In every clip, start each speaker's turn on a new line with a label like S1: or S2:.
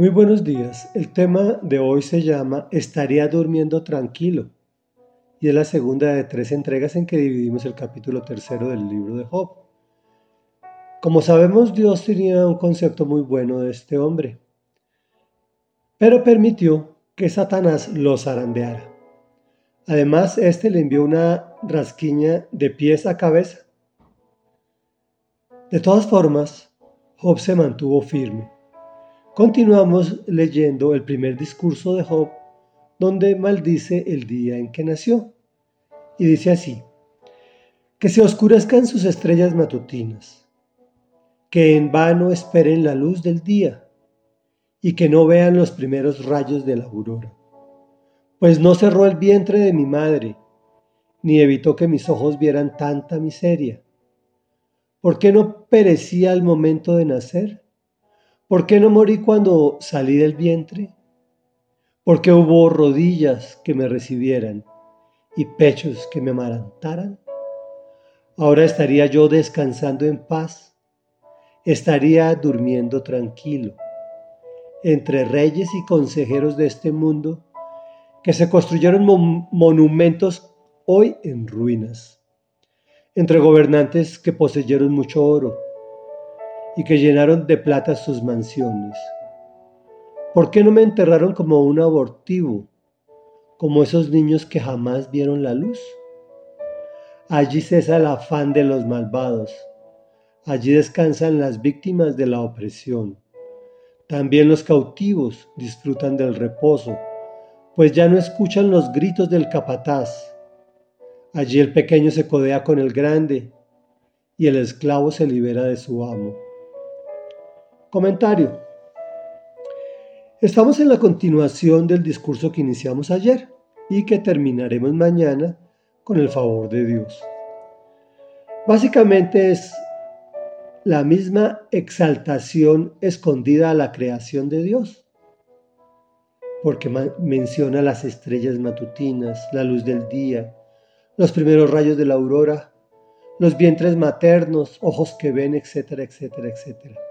S1: Muy buenos días. El tema de hoy se llama Estaría durmiendo tranquilo y es la segunda de tres entregas en que dividimos el capítulo tercero del libro de Job. Como sabemos, Dios tenía un concepto muy bueno de este hombre, pero permitió que Satanás lo zarandeara. Además, éste le envió una rasquiña de pies a cabeza. De todas formas, Job se mantuvo firme Continuamos leyendo el primer discurso de Job, donde maldice el día en que nació. Y dice así, que se oscurezcan sus estrellas matutinas, que en vano esperen la luz del día y que no vean los primeros rayos de la aurora. Pues no cerró el vientre de mi madre, ni evitó que mis ojos vieran tanta miseria. ¿Por qué no perecía al momento de nacer? ¿Por qué no morí cuando salí del vientre? ¿Por qué hubo rodillas que me recibieran y pechos que me amarantaran? Ahora estaría yo descansando en paz, estaría durmiendo tranquilo, entre reyes y consejeros de este mundo que se construyeron monumentos hoy en ruinas, entre gobernantes que poseyeron mucho oro y que llenaron de plata sus mansiones. ¿Por qué no me enterraron como un abortivo, como esos niños que jamás vieron la luz? Allí cesa el afán de los malvados, allí descansan las víctimas de la opresión. También los cautivos disfrutan del reposo, pues ya no escuchan los gritos del capataz. Allí el pequeño se codea con el grande y el esclavo se libera de su amo. Comentario. Estamos en la continuación del discurso que iniciamos ayer y que terminaremos mañana con el favor de Dios. Básicamente es la misma exaltación escondida a la creación de Dios, porque menciona las estrellas matutinas, la luz del día, los primeros rayos de la aurora, los vientres maternos, ojos que ven, etcétera, etcétera, etcétera.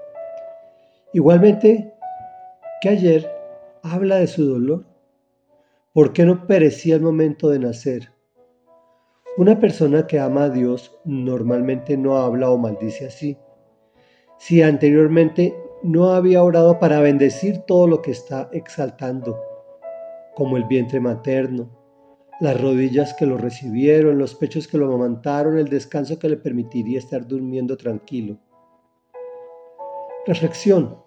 S1: Igualmente que ayer habla de su dolor. ¿Por qué no perecía el momento de nacer? Una persona que ama a Dios normalmente no habla o maldice así. Si anteriormente no había orado para bendecir todo lo que está exaltando, como el vientre materno, las rodillas que lo recibieron, los pechos que lo amamantaron, el descanso que le permitiría estar durmiendo tranquilo. Reflexión.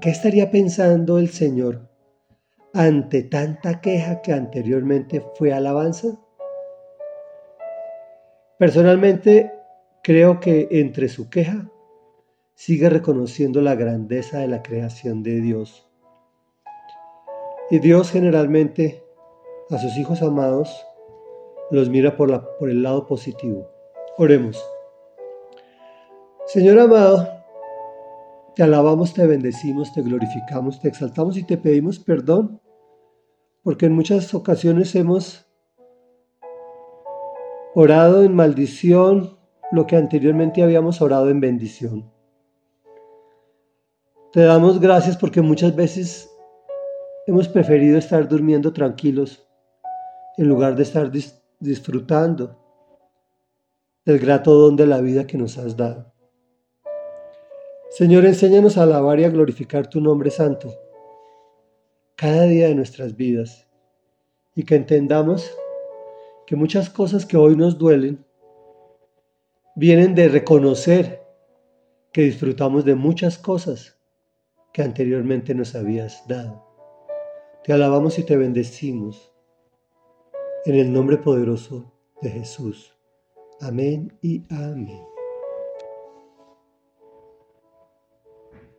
S1: ¿Qué estaría pensando el Señor ante tanta queja que anteriormente fue alabanza? Personalmente creo que entre su queja sigue reconociendo la grandeza de la creación de Dios. Y Dios generalmente a sus hijos amados los mira por, la, por el lado positivo. Oremos. Señor amado, te alabamos, te bendecimos, te glorificamos, te exaltamos y te pedimos perdón, porque en muchas ocasiones hemos orado en maldición lo que anteriormente habíamos orado en bendición. Te damos gracias porque muchas veces hemos preferido estar durmiendo tranquilos en lugar de estar disfrutando del grato don de la vida que nos has dado. Señor, enséñanos a alabar y a glorificar tu nombre santo cada día de nuestras vidas y que entendamos que muchas cosas que hoy nos duelen vienen de reconocer que disfrutamos de muchas cosas que anteriormente nos habías dado. Te alabamos y te bendecimos en el nombre poderoso de Jesús. Amén y amén.